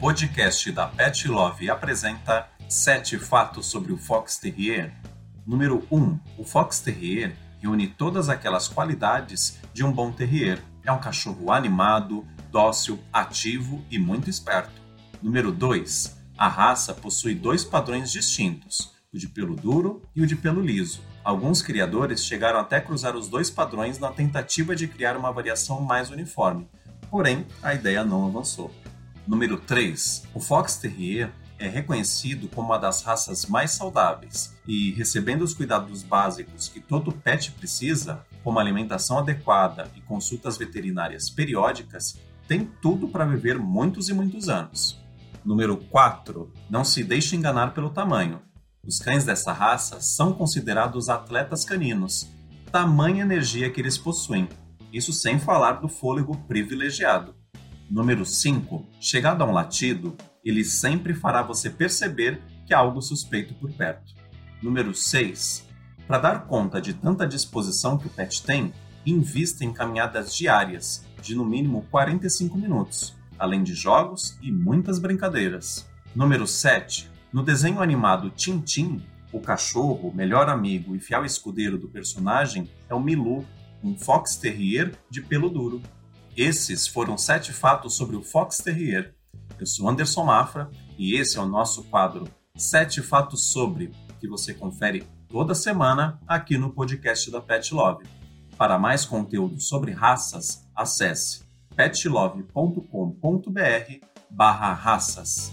podcast da Pet Love apresenta Sete fatos sobre o Fox Terrier. Número 1. O Fox Terrier reúne todas aquelas qualidades de um bom terrier. É um cachorro animado, dócil, ativo e muito esperto. Número 2. A raça possui dois padrões distintos, o de pelo duro e o de pelo liso. Alguns criadores chegaram até cruzar os dois padrões na tentativa de criar uma variação mais uniforme, porém a ideia não avançou. Número 3. O Fox Terrier é reconhecido como uma das raças mais saudáveis e, recebendo os cuidados básicos que todo pet precisa, como alimentação adequada e consultas veterinárias periódicas, tem tudo para viver muitos e muitos anos. Número 4. Não se deixe enganar pelo tamanho. Os cães dessa raça são considerados atletas caninos, tamanha energia que eles possuem, isso sem falar do fôlego privilegiado. Número 5. Chegado a um latido, ele sempre fará você perceber que há algo suspeito por perto. Número 6. Para dar conta de tanta disposição que o pet tem, invista em caminhadas diárias, de no mínimo 45 minutos além de jogos e muitas brincadeiras. Número 7. No desenho animado Tintin, o cachorro, melhor amigo e fiel escudeiro do personagem é o Milu, um Fox Terrier de pelo duro. Esses foram sete fatos sobre o Fox Terrier. Eu sou Anderson Mafra e esse é o nosso quadro Sete Fatos Sobre, que você confere toda semana aqui no podcast da Pet Love. Para mais conteúdo sobre raças, acesse petlove.com.br barra raças.